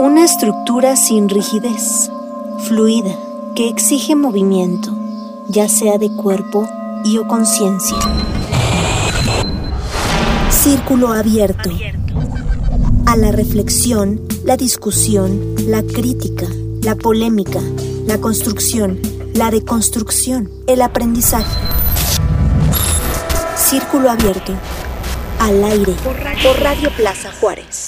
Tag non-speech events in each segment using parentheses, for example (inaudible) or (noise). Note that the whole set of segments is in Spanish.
Una estructura sin rigidez, fluida, que exige movimiento, ya sea de cuerpo y o conciencia. Círculo abierto. A la reflexión, la discusión, la crítica, la polémica, la construcción, la deconstrucción, el aprendizaje. Círculo abierto. Al aire. Por Radio Plaza Juárez.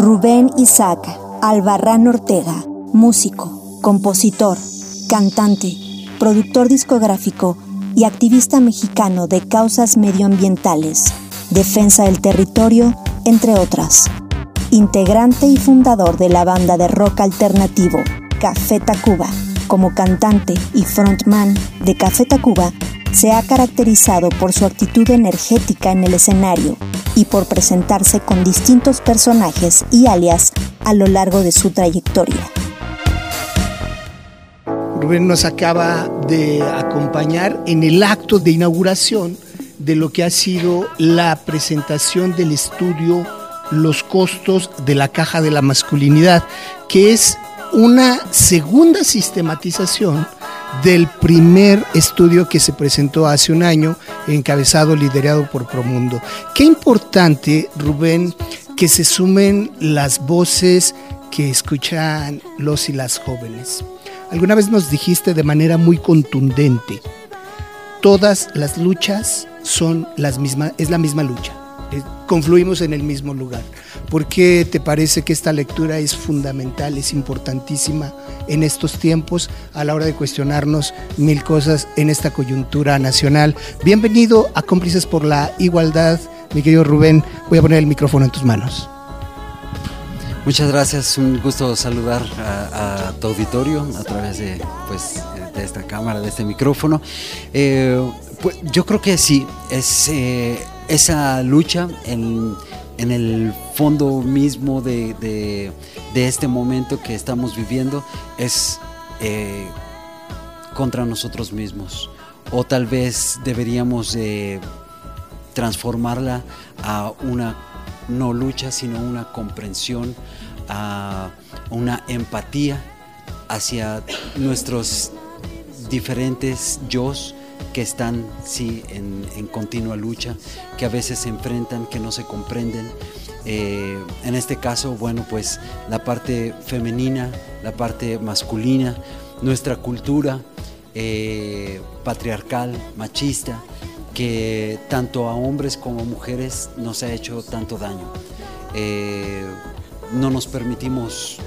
Rubén Isaac Albarrán Ortega, músico, compositor, cantante, productor discográfico y activista mexicano de causas medioambientales, defensa del territorio, entre otras. Integrante y fundador de la banda de rock alternativo Café Tacuba, como cantante y frontman de Café Tacuba, se ha caracterizado por su actitud energética en el escenario y por presentarse con distintos personajes y alias a lo largo de su trayectoria. Rubén nos acaba de acompañar en el acto de inauguración de lo que ha sido la presentación del estudio Los costos de la caja de la masculinidad, que es una segunda sistematización del primer estudio que se presentó hace un año, encabezado, liderado por Promundo. Qué importante, Rubén, que se sumen las voces que escuchan los y las jóvenes. Alguna vez nos dijiste de manera muy contundente, todas las luchas son las mismas, es la misma lucha, confluimos en el mismo lugar. ¿Por qué te parece que esta lectura es fundamental, es importantísima en estos tiempos a la hora de cuestionarnos mil cosas en esta coyuntura nacional? Bienvenido a Cómplices por la Igualdad, mi querido Rubén. Voy a poner el micrófono en tus manos. Muchas gracias, un gusto saludar a, tu auditorio a través de, pues, de esta cámara, de este micrófono. Eh, pues, yo creo que sí, es eh, esa lucha en en el fondo mismo de, este momento que estamos viviendo es eh, contra nosotros mismos. O tal vez deberíamos transformarla a una no lucha, sino una comprensión, a una empatía hacia nuestros diferentes yo que están, sí, en, continua lucha, que a veces se enfrentan, que no se comprenden. Eh, en este caso, bueno, pues la parte femenina, la parte masculina, nuestra cultura eh, patriarcal, machista, que tanto a hombres como a mujeres nos ha hecho tanto daño. Eh, no nos permitimos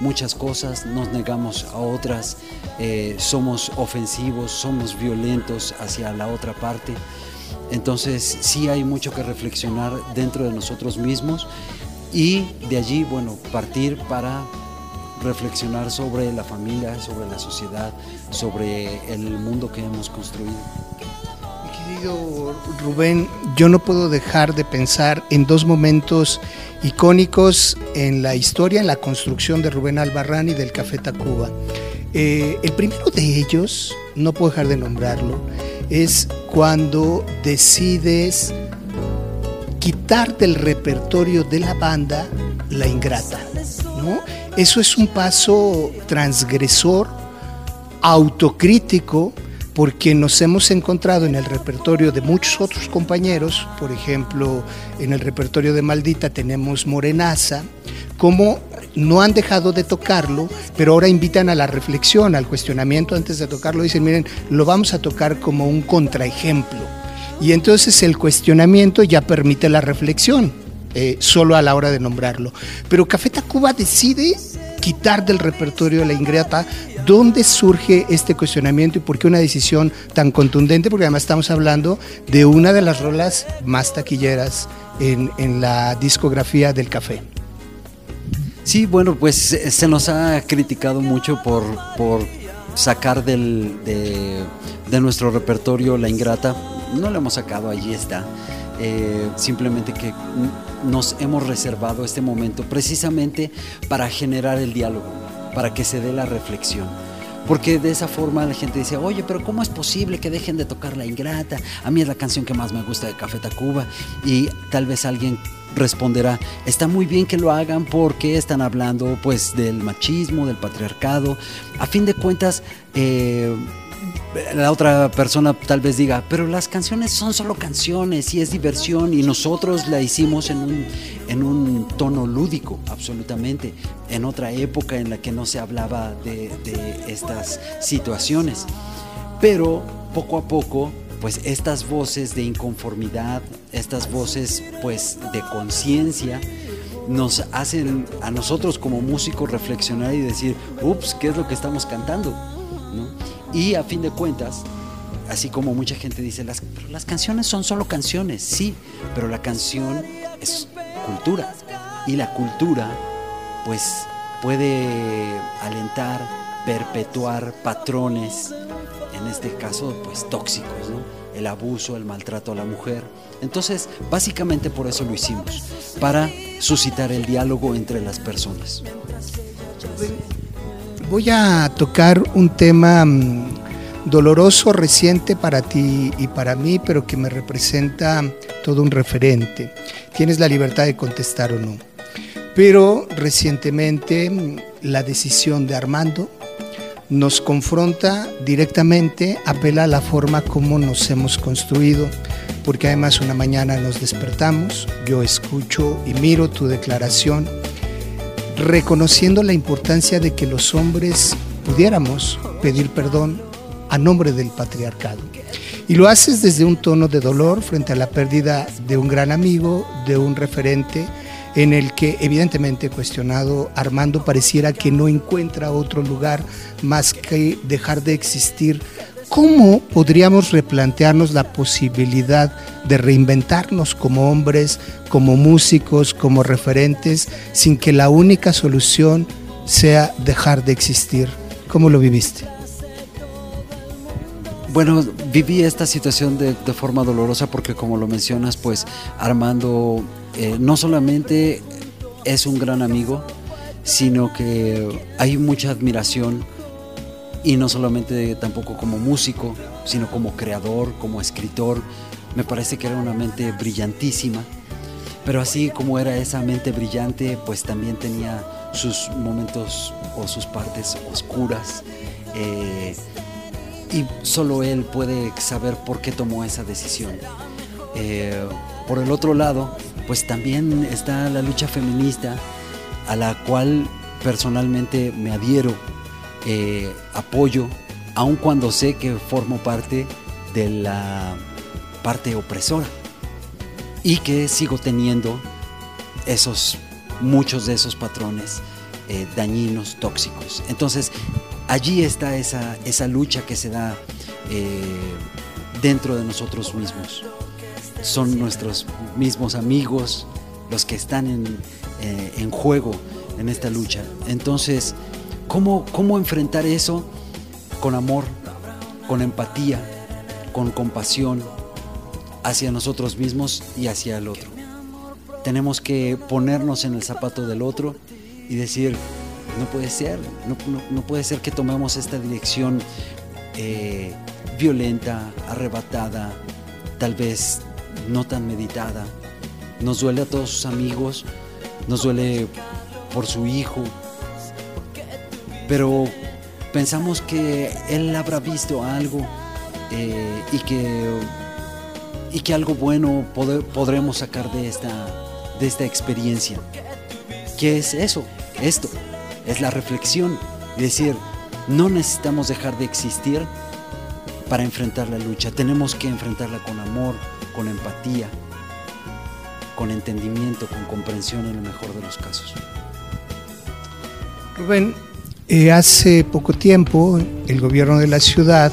muchas cosas, nos negamos a otras, eh, somos ofensivos, somos violentos hacia la otra parte. Entonces sí hay mucho que reflexionar dentro de nosotros mismos y de allí, bueno, partir para reflexionar sobre la familia, sobre la sociedad, sobre el mundo que hemos construido. Querido Rubén, yo no puedo dejar de pensar en dos momentos icónicos en la historia, en la construcción de Rubén Albarrán y del Café Tacuba. Eh, el primero de ellos, no puedo dejar de nombrarlo, es cuando decides quitar del repertorio de la banda la ingrata. ¿no? Eso es un paso transgresor, autocrítico, porque nos hemos encontrado en el repertorio de muchos otros compañeros, por ejemplo, en el repertorio de Maldita tenemos Morenaza, como no han dejado de tocarlo, pero ahora invitan a la reflexión, al cuestionamiento antes de tocarlo, dicen, miren, lo vamos a tocar como un contraejemplo. Y entonces el cuestionamiento ya permite la reflexión, eh, solo a la hora de nombrarlo. Pero Café Tacuba decide quitar del repertorio la ingrata, ¿dónde surge este cuestionamiento y por qué una decisión tan contundente? Porque además estamos hablando de una de las rolas más taquilleras en, la discografía del café. Sí, bueno, pues se nos ha criticado mucho por, por sacar del, de, nuestro repertorio La Ingrata. No lo hemos sacado, allí está. Eh, simplemente que nos hemos reservado este momento precisamente para generar el diálogo, para que se dé la reflexión. porque de esa forma la gente dice, oye, pero ¿cómo es posible que dejen de tocar La Ingrata? A mí es la canción que más me gusta de Café Tacuba y tal vez alguien responderá, está muy bien que lo hagan porque están hablando pues del machismo, del patriarcado. A fin de cuentas, eh, la otra persona tal vez diga, pero las canciones son solo canciones y es diversión y nosotros la hicimos en un, en un tono lúdico, absolutamente, en otra época en la que no se hablaba de, estas situaciones. Pero poco a poco pues estas voces de inconformidad, estas voces pues de conciencia, nos hacen a nosotros como músicos reflexionar y decir, ups, ¿qué es lo que estamos cantando? Y a fin de cuentas, así como mucha gente dice, las, las canciones son solo canciones, sí, pero la canción es cultura. Y la cultura, pues, puede alentar, perpetuar patrones, en este caso, pues, tóxicos, El abuso, el maltrato a la mujer. Entonces, básicamente por eso lo hicimos, para suscitar el diálogo entre las personas. Voy a tocar un tema mm, doloroso, reciente para ti y para mí, pero que me representa todo un referente. Tienes la libertad de contestar o no. Pero recientemente mm, la decisión de Armando nos confronta directamente, apela a la forma como nos hemos construido, porque además una mañana nos despertamos, yo escucho y miro tu declaración reconociendo la importancia de que los hombres pudiéramos pedir perdón a nombre del patriarcado. Y lo haces desde un tono de dolor frente a la pérdida de un gran amigo, de un referente, en el que evidentemente cuestionado Armando pareciera que no encuentra otro lugar más que dejar de existir ¿Cómo podríamos replantearnos la posibilidad de reinventarnos como hombres, como músicos, como referentes, sin que la única solución sea dejar de existir? ¿Cómo lo viviste? Bueno, viví esta situación de, forma dolorosa porque como lo mencionas, pues Armando eh, no solamente es un gran amigo, sino que hay mucha admiración y no solamente tampoco como músico, sino como creador, como escritor. Me parece que era una mente brillantísima, pero así como era esa mente brillante, pues también tenía sus momentos o sus partes oscuras. Eh, y solo él puede saber por qué tomó esa decisión. Eh, por el otro lado, pues también está la lucha feminista a la cual personalmente me adhiero eh, apoyo, aun cuando sé que formo parte de la parte opresora y que sigo teniendo esos muchos de esos patrones eh, dañinos, tóxicos. Entonces, allí está esa, lucha que se da eh, dentro de nosotros mismos. Son nuestros mismos amigos los que están en, en juego en esta lucha. Entonces, ¿Cómo, ¿Cómo enfrentar eso con amor, con empatía, con compasión hacia nosotros mismos y hacia el otro? Tenemos que ponernos en el zapato del otro y decir, no puede ser, no, puede ser que tomemos esta dirección eh, violenta, arrebatada, tal vez no tan meditada. Nos duele a todos sus amigos, nos duele por su hijo, pero pensamos que Él habrá visto algo eh, y, que, y que algo bueno podremos sacar de esta, de esta experiencia. ¿Qué es eso? Esto es la reflexión y decir, no necesitamos dejar de existir para enfrentar la lucha, tenemos que enfrentarla con amor, con empatía, con entendimiento, con comprensión en el mejor de los casos. Rubén, eh, hace poco tiempo el gobierno de la ciudad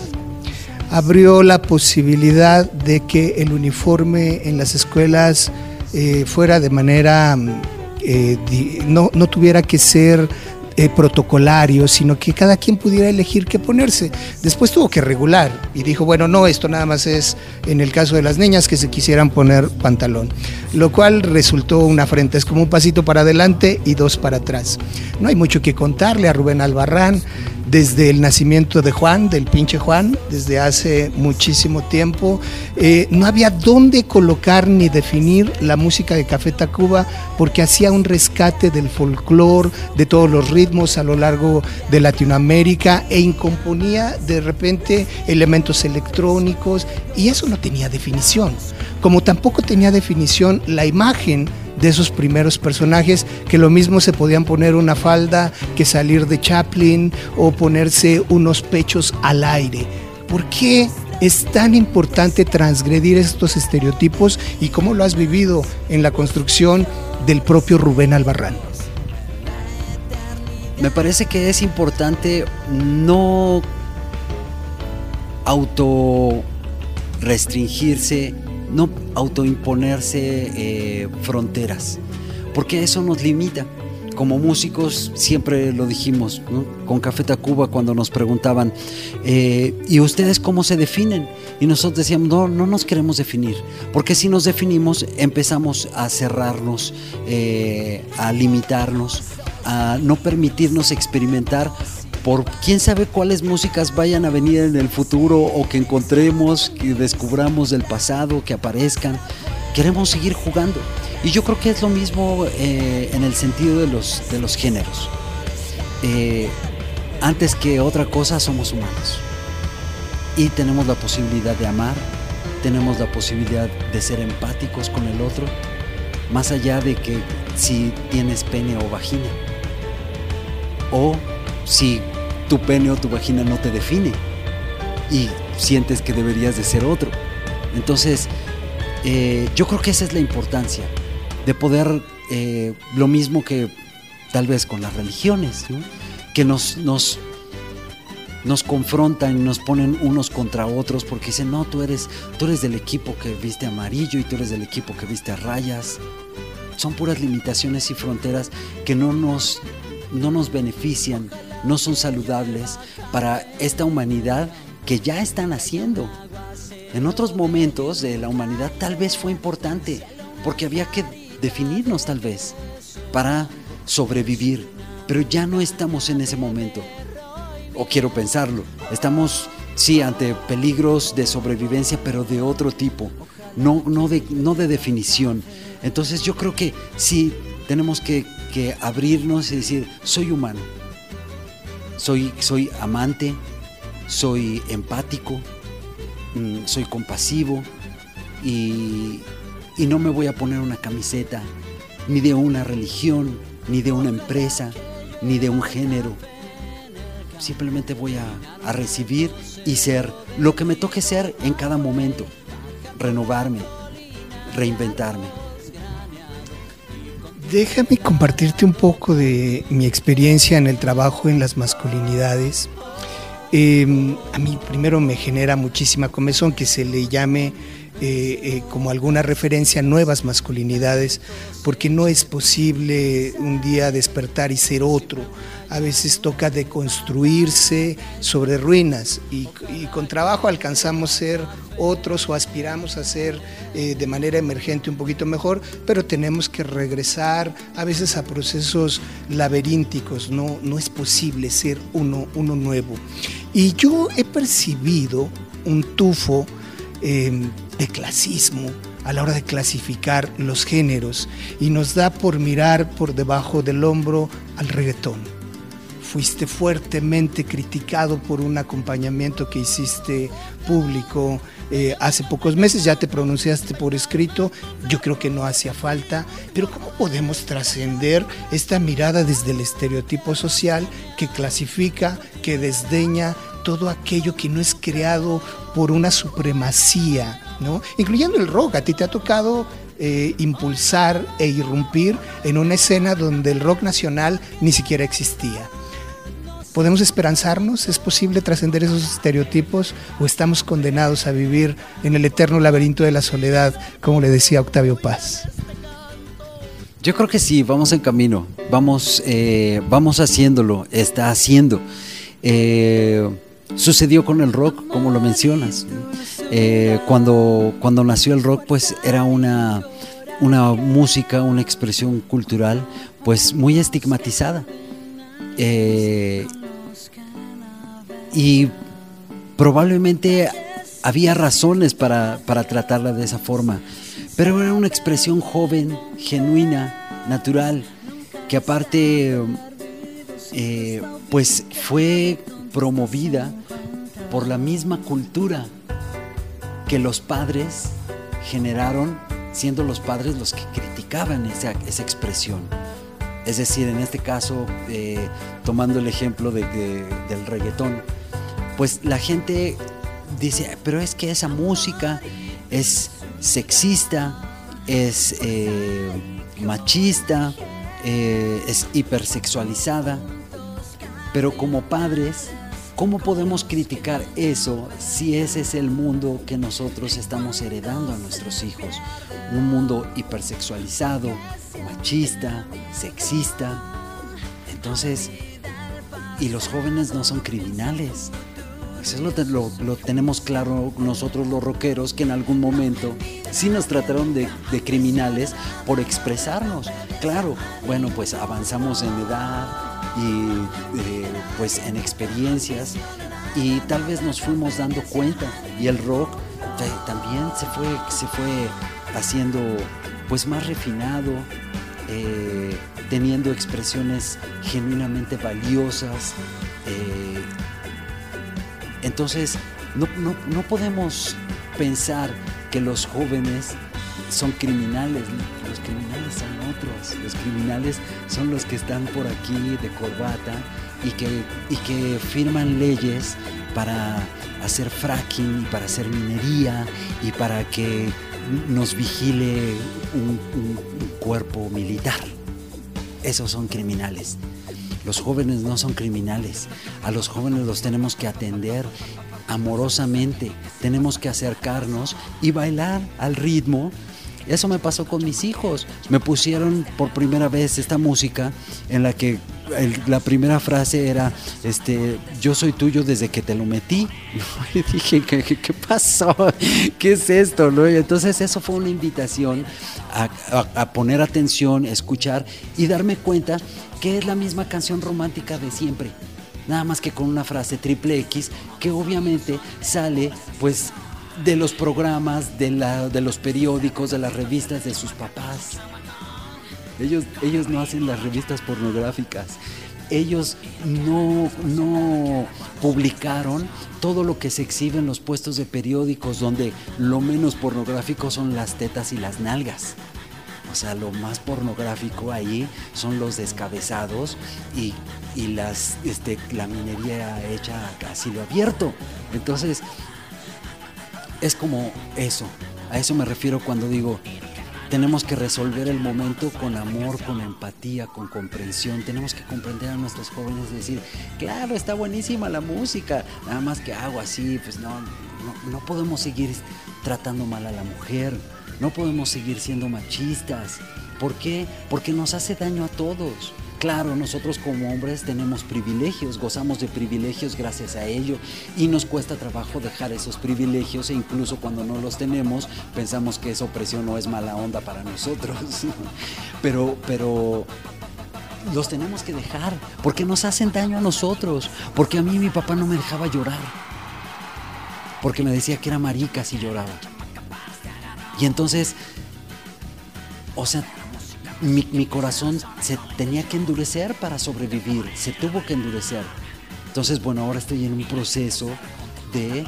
abrió la posibilidad de que el uniforme en las escuelas eh, fuera de manera, eh, no, tuviera que ser eh, protocolario, sino que cada quien pudiera elegir qué ponerse. Después tuvo que regular y dijo, bueno, no, esto nada más es en el caso de las niñas que se quisieran poner pantalón, lo cual resultó una frente, es como un pasito para adelante y dos para atrás. No hay mucho que contarle a Rubén Albarrán desde el nacimiento de Juan, del pinche Juan, desde hace muchísimo tiempo. Eh, no había dónde colocar ni definir la música de Café Tacuba porque hacía un rescate del folclore, de todos los ritmos a lo largo de Latinoamérica e incomponía de repente elementos electrónicos y eso no tenía definición. Como tampoco tenía definición la imagen de esos primeros personajes, que lo mismo se podían poner una falda que salir de Chaplin o ponerse unos pechos al aire. ¿Por qué es tan importante transgredir estos estereotipos y cómo lo has vivido en la construcción del propio Rubén Albarrán? Me parece que es importante no auto restringirse no autoimponerse eh, fronteras, porque eso nos limita. Como músicos siempre lo dijimos, con Café Tacuba cuando nos preguntaban, eh, ¿y ustedes cómo se definen? Y nosotros decíamos, no, no nos queremos definir, porque si nos definimos empezamos a cerrarnos, eh, a limitarnos, a no permitirnos experimentar por quién sabe cuáles músicas vayan a venir en el futuro o que encontremos, que descubramos del pasado, que aparezcan. Queremos seguir jugando. Y yo creo que es lo mismo eh, en el sentido de los, de los géneros. Eh, antes que otra cosa somos humanos. Y tenemos la posibilidad de amar, tenemos la posibilidad de ser empáticos con el otro, más allá de que si tienes pene o vagina. O si tu pene o tu vagina no te define y sientes que deberías de ser otro. Entonces, eh, yo creo que esa es la importancia de poder, eh, lo mismo que tal vez con las religiones, que nos, nos, nos confrontan y nos ponen unos contra otros porque dicen, no, tú eres, tú eres del equipo que viste amarillo y tú eres del equipo que viste a rayas. Son puras limitaciones y fronteras que no nos, no nos benefician no son saludables para esta humanidad que ya están haciendo. En otros momentos de la humanidad tal vez fue importante, porque había que definirnos tal vez para sobrevivir, pero ya no estamos en ese momento. O quiero pensarlo, estamos sí ante peligros de sobrevivencia, pero de otro tipo, no, no, de, no de definición. Entonces yo creo que sí tenemos que, abrirnos y decir, soy humano, soy, soy amante, soy empático, mm, soy compasivo y, no me voy a poner una camiseta ni de una religión, ni de una empresa, ni de un género. Simplemente voy a, a, recibir y ser lo que me toque ser en cada momento, renovarme, reinventarme. Déjame compartirte un poco de mi experiencia en el trabajo en las masculinidades. Em, a mí primero me genera muchísima comezón que se le llame eh, eh, como alguna referencia a nuevas masculinidades, porque no es posible un día despertar y ser otro. A veces toca deconstruirse sobre ruinas y, con trabajo alcanzamos ser otros o aspiramos a ser eh, de manera emergente un poquito mejor, pero tenemos que regresar a veces a procesos laberínticos, no, no es posible ser uno, uno nuevo. Y yo he percibido un tufo Em, de clasismo a la hora de clasificar los géneros y nos da por mirar por debajo del hombro al reggaetón. Fuiste fuertemente criticado por un acompañamiento que hiciste público eh, hace pocos meses, ya te pronunciaste por escrito, yo creo que no hacía falta, pero ¿cómo podemos trascender esta mirada desde el estereotipo social que clasifica, que desdeña, todo aquello que no es creado por una supremacía, ¿no? Incluyendo el rock. A ti te ha tocado eh, impulsar e irrumpir en una escena donde el rock nacional ni siquiera existía. ¿Podemos esperanzarnos? ¿Es posible trascender esos estereotipos o estamos condenados a vivir en el eterno laberinto de la soledad, como le decía Octavio Paz? Yo creo que sí, vamos en camino, vamos, eh, vamos haciéndolo, está haciendo. Eh, sucedió con el rock, como lo mencionas. Eh, cuando, cuando nació el rock, pues era una, una música, una expresión cultural, pues muy estigmatizada. y probablemente había razones para, para tratarla de esa forma pero era una expresión joven, genuina, natural, que aparte eh, pues fue promovida por la misma cultura que los padres generaron, siendo los padres los que criticaban esa, expresión. Es decir, en este caso, eh, tomando el ejemplo del reggaetón, pues la gente dice, pero es que esa música es sexista, es eh, machista, eh, es hipersexualizada. Pero como padres, ¿cómo podemos criticar eso si ese es el mundo que nosotros estamos heredando a nuestros hijos? Un mundo hipersexualizado, machista, sexista. Entonces, y los jóvenes no son criminales, eso lo, tenemos claro nosotros los rockeros, que en algún momento sí nos trataron de, criminales por expresarnos. Claro, bueno, pues avanzamos en edad y eh, pues en experiencias y tal vez nos fuimos dando cuenta y el rock también se fue, se fue haciendo pues más refinado, eh, teniendo expresiones genuinamente valiosas. Eh, entonces, no, podemos pensar que los jóvenes son criminales, los criminales son otros, los criminales son los que están por aquí de corbata y que, y que firman leyes para hacer fracking y para hacer minería y para que nos vigile un cuerpo militar. Esos son criminales. Los jóvenes no son criminales. A los jóvenes los tenemos que atender amorosamente. Tenemos que acercarnos y bailar al ritmo eso me pasó con mis hijos. Me pusieron por primera vez esta música en la que la primera frase era, este, yo soy tuyo desde que te lo metí. (laughs) Y dije, ¿qué, pasó? (laughs) ¿Qué es esto? ¿No? entonces eso fue una invitación a poner atención, escuchar y darme cuenta que es la misma canción romántica de siempre nada más que con una frase triple X que obviamente sale pues de los programas, de, la, de los periódicos, de las revistas de sus papás. Ellos, ellos no hacen las revistas pornográficas. Ellos no, no publicaron todo lo que se exhibe en los puestos de periódicos donde lo menos pornográfico son las tetas y las nalgas. O sea, lo más pornográfico ahí son los descabezados y, y las, este, la minería hecha a lo abierto. Entonces, es como eso. A eso me refiero cuando digo, tenemos que resolver el momento con amor, con empatía, con comprensión. Tenemos que comprender a nuestros jóvenes y decir, claro, está buenísima la música, nada más que hago así, pues no, no, no podemos seguir tratando mal a la mujer, no podemos seguir siendo machistas. ¿Por qué? Porque nos hace daño a todos. Claro, nosotros como hombres tenemos privilegios, gozamos de privilegios gracias a ello y nos cuesta trabajo dejar esos privilegios e incluso cuando no los tenemos pensamos que esa opresión no es mala onda para nosotros. (laughs) Pero, pero los tenemos que dejar porque nos hacen daño a nosotros, porque a mí mi papá no me dejaba llorar, porque me decía que era marica si lloraba. Y entonces, o sea, mi, corazón se tenía que endurecer para sobrevivir, se tuvo que endurecer. Entonces, bueno, ahora estoy en un proceso de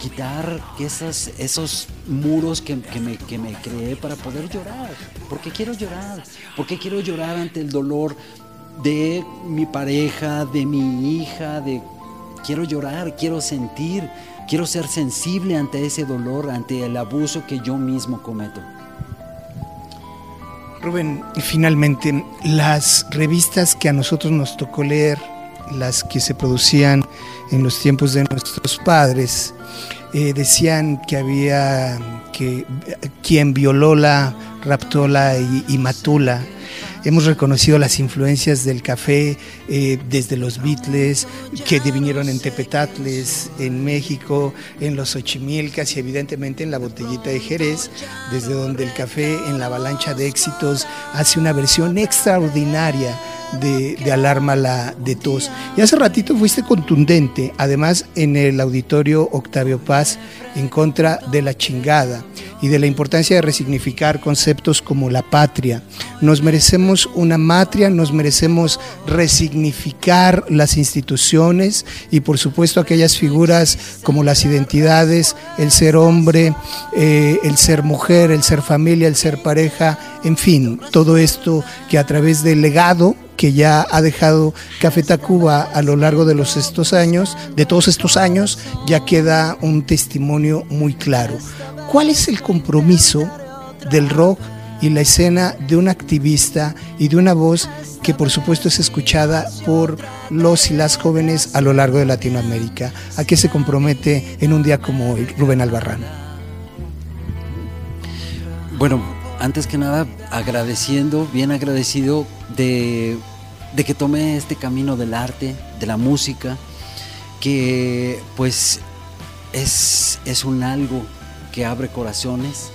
quitar esos, muros que, me, que me creé para poder llorar. Porque quiero llorar, porque quiero llorar ante el dolor de mi pareja, de mi hija, de quiero llorar, quiero sentir, quiero ser sensible ante ese dolor, ante el abuso que yo mismo cometo. Rubén, finalmente, las revistas que a nosotros nos tocó leer, las que se producían en los tiempos de nuestros padres, eh, decían que había que quien violó la Raptola y, Matula. Hemos reconocido las influencias del café eh, desde los Beatles, que vinieron en Tepetatles, en México, en los Ochimilcas y evidentemente en la botellita de Jerez, desde donde el café en la avalancha de éxitos hace una versión extraordinaria de, de, Alarma la de Tos. Y hace ratito fuiste contundente, además en el auditorio Octavio Paz, en contra de la chingada y de la importancia de resignificar conceptos como la patria. Nos merecemos una matria, nos merecemos resignificar las instituciones y por supuesto aquellas figuras como las identidades, el ser hombre, eh, el ser mujer, el ser familia, el ser pareja, en fin, todo esto que a través del legado que ya ha dejado Café Tacuba a lo largo de los estos años, de todos estos años, ya queda un testimonio muy claro. ¿Cuál es el compromiso del rock y la escena de un activista y de una voz que por supuesto es escuchada por los y las jóvenes a lo largo de Latinoamérica? ¿A qué se compromete en un día como hoy Rubén Albarrán? Bueno, antes que nada agradeciendo, bien agradecido de, que tomé este camino del arte, de la música, que pues es, es un algo que abre corazones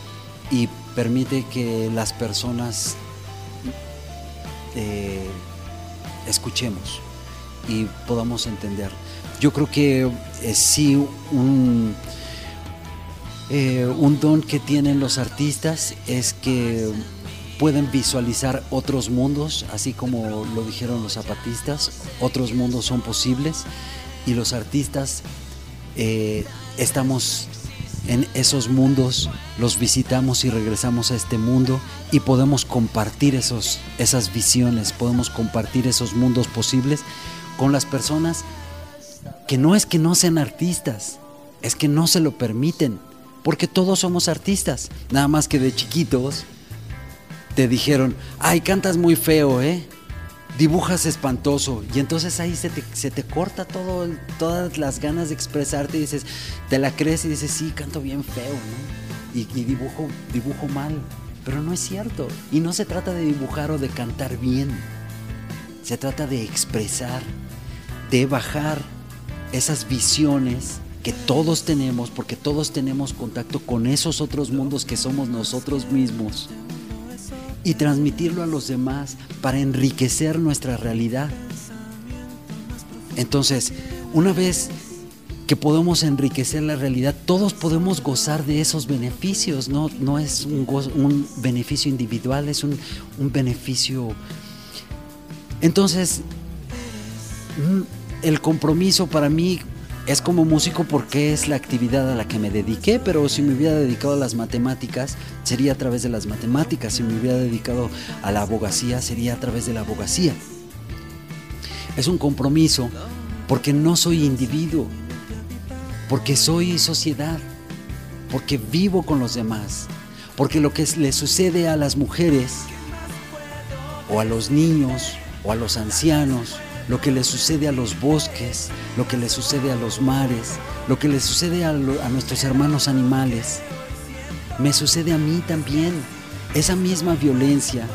y permite que las personas eh, escuchemos y podamos entender. Yo creo que es sí un eh, un don que tienen los artistas es que pueden visualizar otros mundos, así como lo dijeron los zapatistas, otros mundos son posibles y los artistas eh, estamos en esos mundos, los visitamos y regresamos a este mundo y podemos compartir esos, esas visiones, podemos compartir esos mundos posibles con las personas que no es que no sean artistas, es que no se lo permiten porque todos somos artistas. Nada más que de chiquitos te dijeron, ay, cantas muy feo, ¿eh? Dibujas espantoso. Y entonces ahí se te, corta todo, todas las ganas de expresarte y dices, te la crees y dices, sí, canto bien feo, ¿no? Y, y dibujo, dibujo mal. Pero no es cierto. Y no se trata de dibujar o de cantar bien. Se trata de expresar, de bajar esas visiones que todos tenemos, porque todos tenemos contacto con esos otros mundos que somos nosotros mismos, y transmitirlo a los demás para enriquecer nuestra realidad. Entonces, una vez que podemos enriquecer la realidad, todos podemos gozar de esos beneficios, no, no es un, un beneficio individual, es un, beneficio... Entonces, mm, el compromiso para mí es como músico porque es la actividad a la que me dediqué, pero si me hubiera dedicado a las matemáticas, sería a través de las matemáticas, si me hubiera dedicado a la abogacía, sería a través de la abogacía. Es un compromiso porque no soy individuo, porque soy sociedad, porque vivo con los demás, porque lo que le sucede a las mujeres o a los niños o a los ancianos lo que le sucede a los bosques, lo que le sucede a los mares, lo que le sucede a, nuestros hermanos animales. Me sucede a mí también. Esa misma violencia,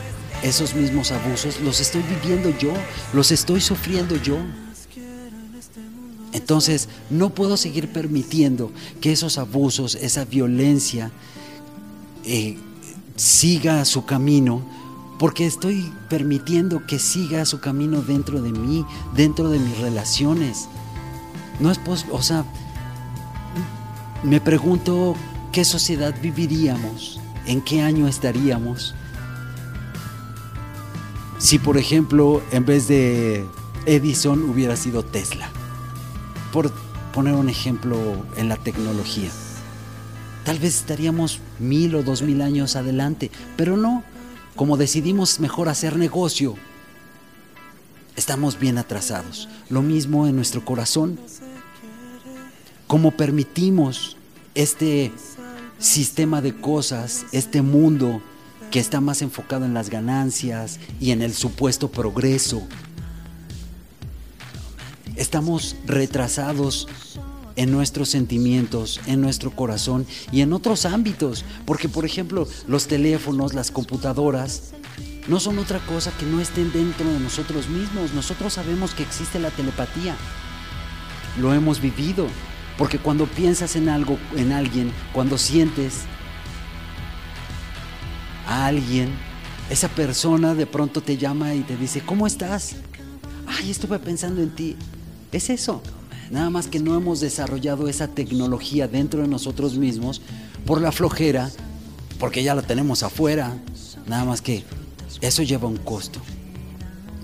esos mismos abusos, los estoy viviendo yo, los estoy sufriendo yo. Entonces, no puedo seguir permitiendo que esos abusos, esa violencia, eh, siga su camino porque estoy permitiendo que siga su camino dentro de mí, dentro de mis relaciones. No es posible, o sea, me pregunto qué sociedad viviríamos, en qué año estaríamos. Si, por ejemplo, en vez de Edison hubiera sido Tesla, por poner un ejemplo en la tecnología. Tal vez estaríamos mil o dos mil años adelante, pero no, como decidimos mejor hacer negocio, estamos bien atrasados. Lo mismo en nuestro corazón. Como permitimos este sistema de cosas, este mundo que está más enfocado en las ganancias y en el supuesto progreso. Estamos retrasados en nuestros sentimientos, en nuestro corazón y en otros ámbitos. Porque, por ejemplo, los teléfonos, las computadoras, no son otra cosa que no estén dentro de nosotros mismos. Nosotros sabemos que existe la telepatía. Lo hemos vivido. Porque cuando piensas en algo, en alguien, cuando sientes a alguien, esa persona de pronto te llama y te dice, ¿cómo estás? Ay, estuve pensando en ti. Es eso. Nada más que no hemos desarrollado esa tecnología dentro de nosotros mismos por la flojera, porque ya la tenemos afuera. Nada más que eso lleva un costo.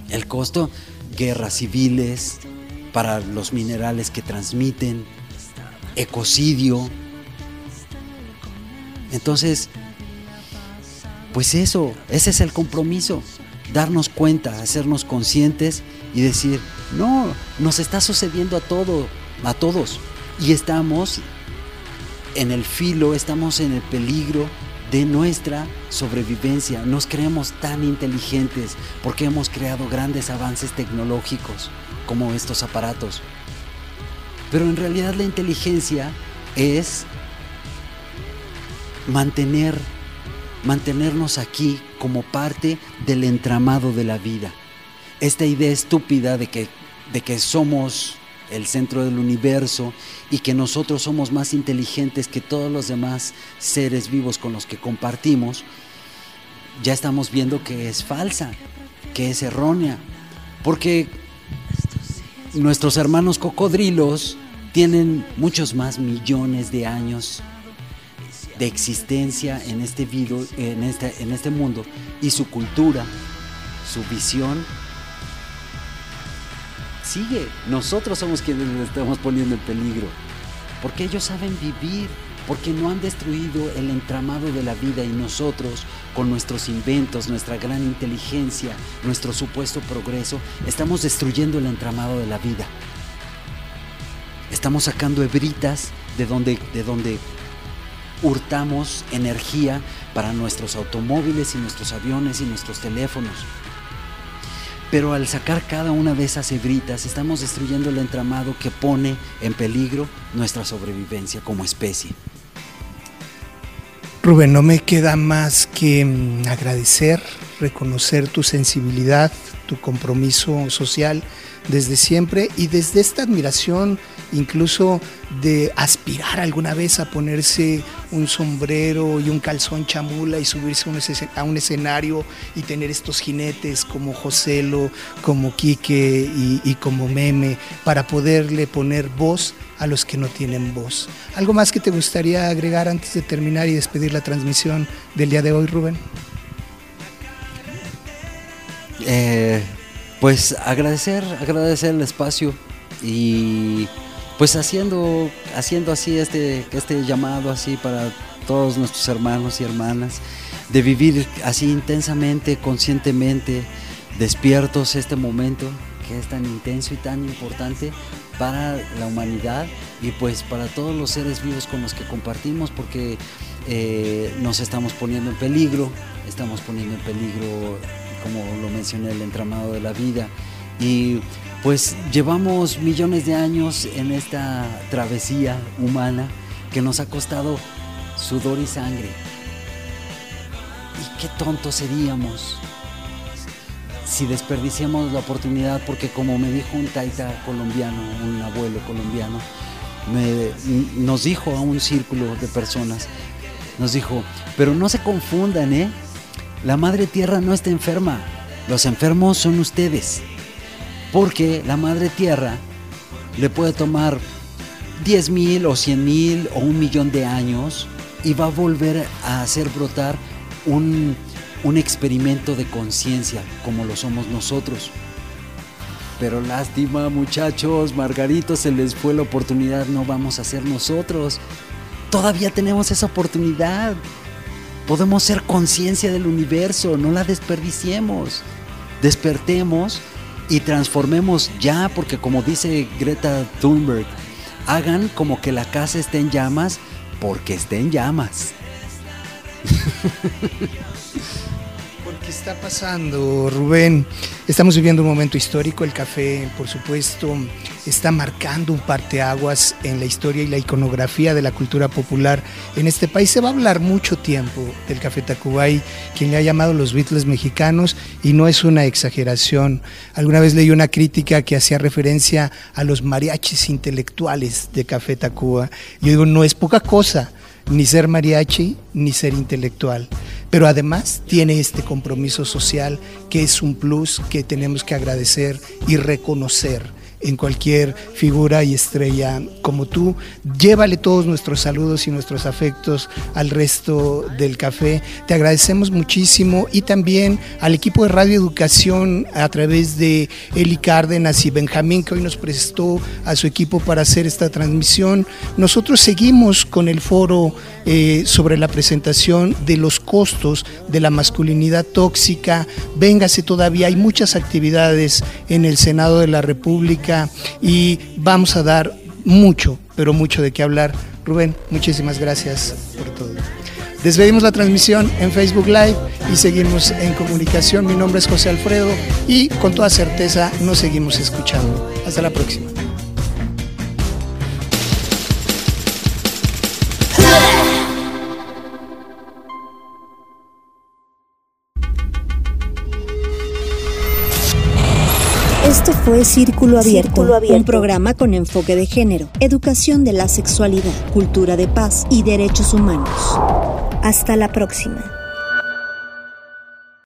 El costo, guerras civiles para los minerales que transmiten, ecocidio. Entonces, pues eso, ese es el compromiso, darnos cuenta, hacernos conscientes y decir, no, nos está sucediendo a todo, a todos. Y estamos en el filo, estamos en el peligro de nuestra sobrevivencia. Nos creemos tan inteligentes porque hemos creado grandes avances tecnológicos como estos aparatos. Pero en realidad la inteligencia es mantener, mantenernos aquí como parte del entramado de la vida. Esta idea estúpida de que, de que somos el centro del universo y que nosotros somos más inteligentes que todos los demás seres vivos con los que compartimos, ya estamos viendo que es falsa, que es errónea. Porque nuestros hermanos cocodrilos tienen muchos más millones de años de existencia en este, este, en este mundo y su cultura, su visión, sigue. Nosotros somos quienes estamos poniendo en peligro, porque ellos saben vivir, porque no han destruido el entramado de la vida y nosotros, con nuestros inventos, nuestra gran inteligencia, nuestro supuesto progreso, estamos destruyendo el entramado de la vida. Estamos sacando hebritas de donde, de donde hurtamos energía para nuestros automóviles y nuestros aviones y nuestros teléfonos. Pero al sacar cada una de esas hebritas estamos destruyendo el entramado que pone en peligro nuestra sobrevivencia como especie. Rubén, no me queda más que mm, agradecer, reconocer tu sensibilidad, tu compromiso social desde siempre y desde esta admiración incluso de aspirar alguna vez a ponerse un sombrero y un calzón chamula y subirse a un escenario y tener estos jinetes como Joselo, como Quique y, como Meme para poderle poner voz a los que no tienen voz. ¿Algo más que te gustaría agregar antes de terminar y despedir la transmisión del día de hoy, Rubén? Eh, pues agradecer, agradecer el espacio y pues haciendo, haciendo así este, este llamado así para todos nuestros hermanos y hermanas, de vivir así intensamente, conscientemente, despiertos este momento que es tan intenso y tan importante para la humanidad y pues para todos los seres vivos con los que compartimos porque eh, nos estamos poniendo en peligro, estamos poniendo en peligro como lo mencioné, el entramado de la vida. Y pues llevamos millones de años en esta travesía humana que nos ha costado sudor y sangre. Y qué tontos seríamos si desperdiciamos la oportunidad, porque como me dijo un taita colombiano, un abuelo colombiano, nos dijo a un círculo de personas, nos dijo, pero no se confundan, ¿eh? La madre tierra no está enferma, los enfermos son ustedes. Porque la madre tierra le puede tomar 10 mil o 100 mil o un millón de años y va a volver a hacer brotar un, un experimento de conciencia como lo somos nosotros. Pero lástima muchachos, Margarito se les fue la oportunidad, no vamos a ser nosotros. Todavía tenemos esa oportunidad. Podemos ser conciencia del universo, no la desperdiciemos. Despertemos y transformemos ya, porque como dice Greta Thunberg, hagan como que la casa esté en llamas porque esté en llamas. (laughs) ¿Qué está pasando, Rubén? Estamos viviendo un momento histórico. El café, por supuesto, está marcando un parteaguas en la historia y la iconografía de la cultura popular en este país. Se va a hablar mucho tiempo del café Tacubay, quien le ha llamado los Beatles mexicanos, y no es una exageración. Alguna vez leí una crítica que hacía referencia a los mariachis intelectuales de Café Tacuba. Yo digo, no es poca cosa ni ser mariachi ni ser intelectual. Pero además tiene este compromiso social que es un plus que tenemos que agradecer y reconocer en cualquier figura y estrella como tú. Llévale todos nuestros saludos y nuestros afectos al resto del café. Te agradecemos muchísimo y también al equipo de Radio Educación a través de Eli Cárdenas y Benjamín que hoy nos prestó a su equipo para hacer esta transmisión. Nosotros seguimos con el foro eh, sobre la presentación de los costos de la masculinidad tóxica. Véngase todavía, hay muchas actividades en el Senado de la República y vamos a dar mucho, pero mucho de qué hablar. Rubén, muchísimas gracias por todo. Despedimos la transmisión en Facebook Live y seguimos en comunicación. Mi nombre es José Alfredo y con toda certeza nos seguimos escuchando. Hasta la próxima. Fue Círculo Abierto, un programa con enfoque de género, educación de la sexualidad, cultura de paz y derechos humanos. Hasta la próxima.